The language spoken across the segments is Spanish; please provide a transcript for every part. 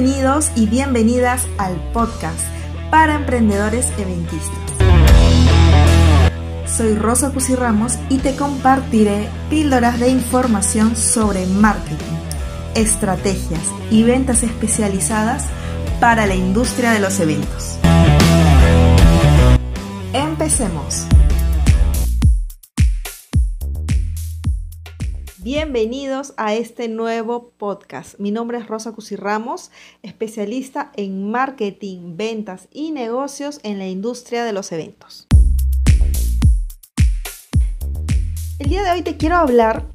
Bienvenidos y bienvenidas al podcast para emprendedores eventistas. Soy Rosa Cusi Ramos y te compartiré píldoras de información sobre marketing, estrategias y ventas especializadas para la industria de los eventos. Empecemos. Bienvenidos a este nuevo podcast. Mi nombre es Rosa Cusirramos, especialista en marketing, ventas y negocios en la industria de los eventos. El día de hoy te quiero hablar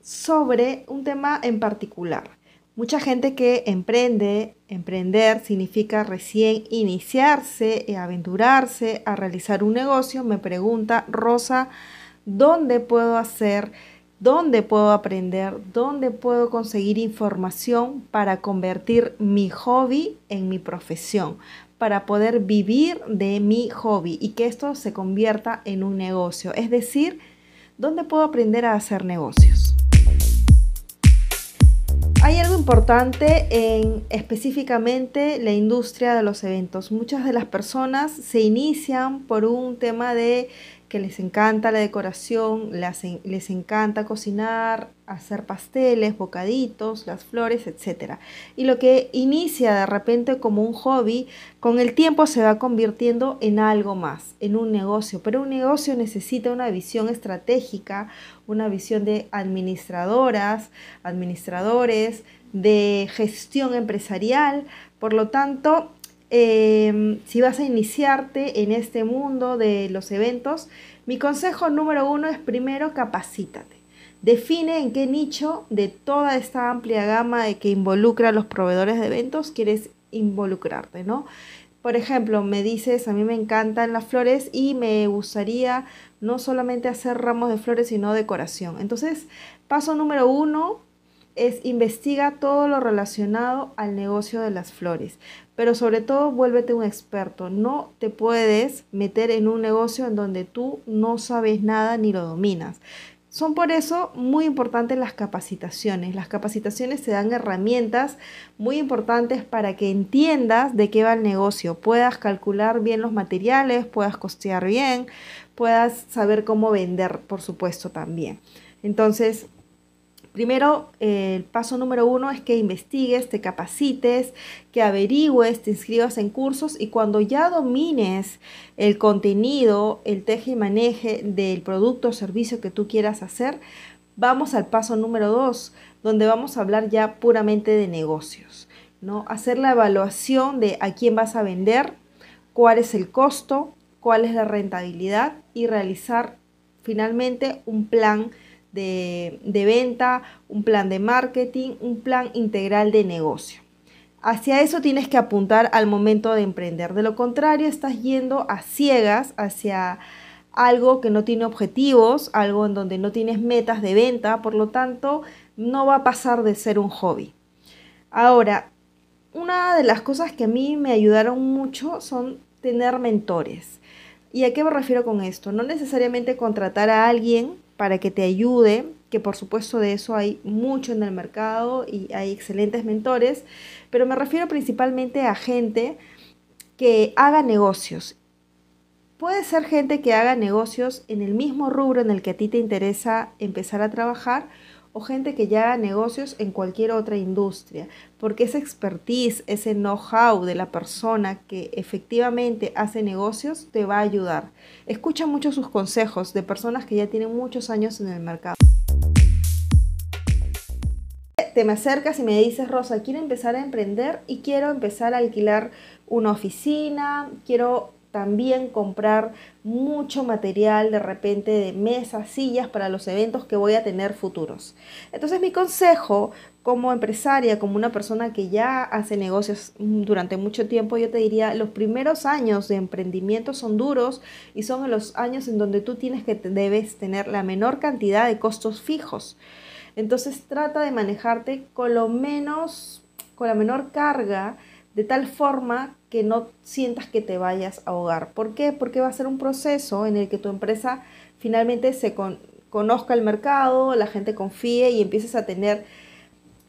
sobre un tema en particular. Mucha gente que emprende, emprender significa recién iniciarse, eh, aventurarse a realizar un negocio, me pregunta, Rosa, ¿dónde puedo hacer? Dónde puedo aprender, dónde puedo conseguir información para convertir mi hobby en mi profesión, para poder vivir de mi hobby y que esto se convierta en un negocio. Es decir, dónde puedo aprender a hacer negocios. Hay algo importante en específicamente la industria de los eventos. Muchas de las personas se inician por un tema de que les encanta la decoración, les, encanta cocinar, hacer pasteles, bocaditos, las flores, etc. Y lo que inicia de repente como un hobby, con el tiempo se va convirtiendo en algo más, en un negocio. Pero un negocio necesita una visión estratégica, una visión de administradoras, administradores, de gestión empresarial. Por lo tanto, Em, si vas a iniciarte en este mundo de los eventos, mi consejo número uno es primero capacítate. Define en qué nicho de toda esta amplia gama que involucra a los proveedores de eventos quieres involucrarte, ¿no? Por ejemplo, me dices, a mí me encantan las flores y me gustaría no solamente hacer ramos de flores, sino decoración. Entonces, paso número uno, es investiga todo lo relacionado al negocio de las flores, pero sobre todo vuélvete un experto. No te puedes meter en un negocio en donde tú no sabes nada ni lo dominas. Son por eso muy importantes las capacitaciones. Las capacitaciones te dan herramientas muy importantes para que entiendas de qué va el negocio, puedas calcular bien los materiales, puedas costear bien, puedas saber cómo vender, por supuesto, también. Entonces, Primero, el paso número uno es que investigues, te capacites, que averigües, te inscribas en cursos y cuando ya domines el contenido, el teje y maneje del producto o servicio que tú quieras hacer, vamos al paso número dos, donde vamos a hablar ya puramente de negocios. ¿no? Hacer la evaluación de a quién vas a vender, cuál es el costo, cuál es la rentabilidad y realizar finalmente un plan de, venta, un plan de marketing, un plan integral de negocio. Hacia eso tienes que apuntar al momento de emprender. De lo contrario, estás yendo a ciegas hacia algo que no tiene objetivos, algo en donde no tienes metas de venta, por lo tanto, no va a pasar de ser un hobby. Ahora, una de las cosas que a mí me ayudaron mucho son tener mentores. ¿Y a qué me refiero con esto? No necesariamente contratar a alguien para que te ayude, que por supuesto de eso hay mucho en el mercado y hay excelentes mentores, pero me refiero principalmente a gente que haga negocios. Puede ser gente que haga negocios en el mismo rubro en el que a ti te interesa empezar a trabajar o gente que ya haga negocios en cualquier otra industria, porque esa expertise, ese know-how de la persona que efectivamente hace negocios te va a ayudar. Escucha mucho sus consejos de personas que ya tienen muchos años en el mercado. Te me acercas y me dices, Rosa, quiero empezar a emprender y quiero empezar a alquilar una oficina, quiero también comprar mucho material de repente de mesas, sillas para los eventos que voy a tener futuros. Entonces mi consejo como empresaria, como una persona que ya hace negocios durante mucho tiempo, yo te diría, los primeros años de emprendimiento son duros y son los años en donde tú tienes que debes tener la menor cantidad de costos fijos. Entonces trata de manejarte con lo menos, con la menor carga de tal forma que no sientas que te vayas a ahogar. ¿Por qué? Porque va a ser un proceso en el que tu empresa finalmente se conozca el mercado, la gente confíe y empieces a tener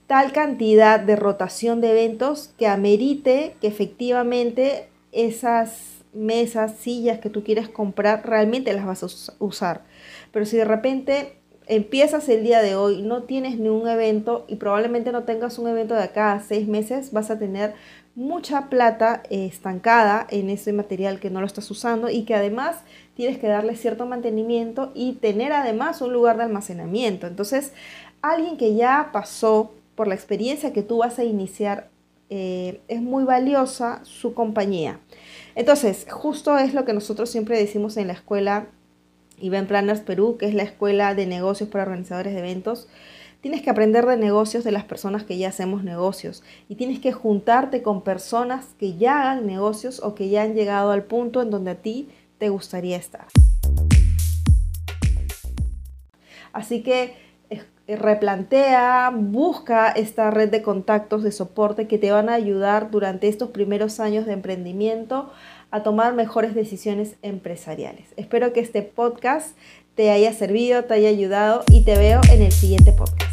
tal cantidad de rotación de eventos que amerite que efectivamente esas mesas, sillas que tú quieres comprar, realmente las vas a usar. Pero si de repente empiezas el día de hoy, no tienes ni un evento y probablemente no tengas un evento de acá a seis meses, vas a tener mucha plata eh, estancada en ese material que no lo estás usando y que además tienes que darle cierto mantenimiento y tener además un lugar de almacenamiento. Entonces, alguien que ya pasó por la experiencia que tú vas a iniciar, eh, es muy valiosa su compañía. Entonces, justo es lo que nosotros siempre decimos en la escuela Event Planners Perú, que es la escuela de negocios para organizadores de eventos. Tienes que aprender de negocios de las personas que ya hacemos negocios y tienes que juntarte con personas que ya hagan negocios o que ya han llegado al punto en donde a ti te gustaría estar. Así que eh, replantea, busca esta red de contactos de soporte que te van a ayudar durante estos primeros años de emprendimiento a tomar mejores decisiones empresariales. Espero que este podcast te haya servido, te haya ayudado y te veo en el siguiente podcast.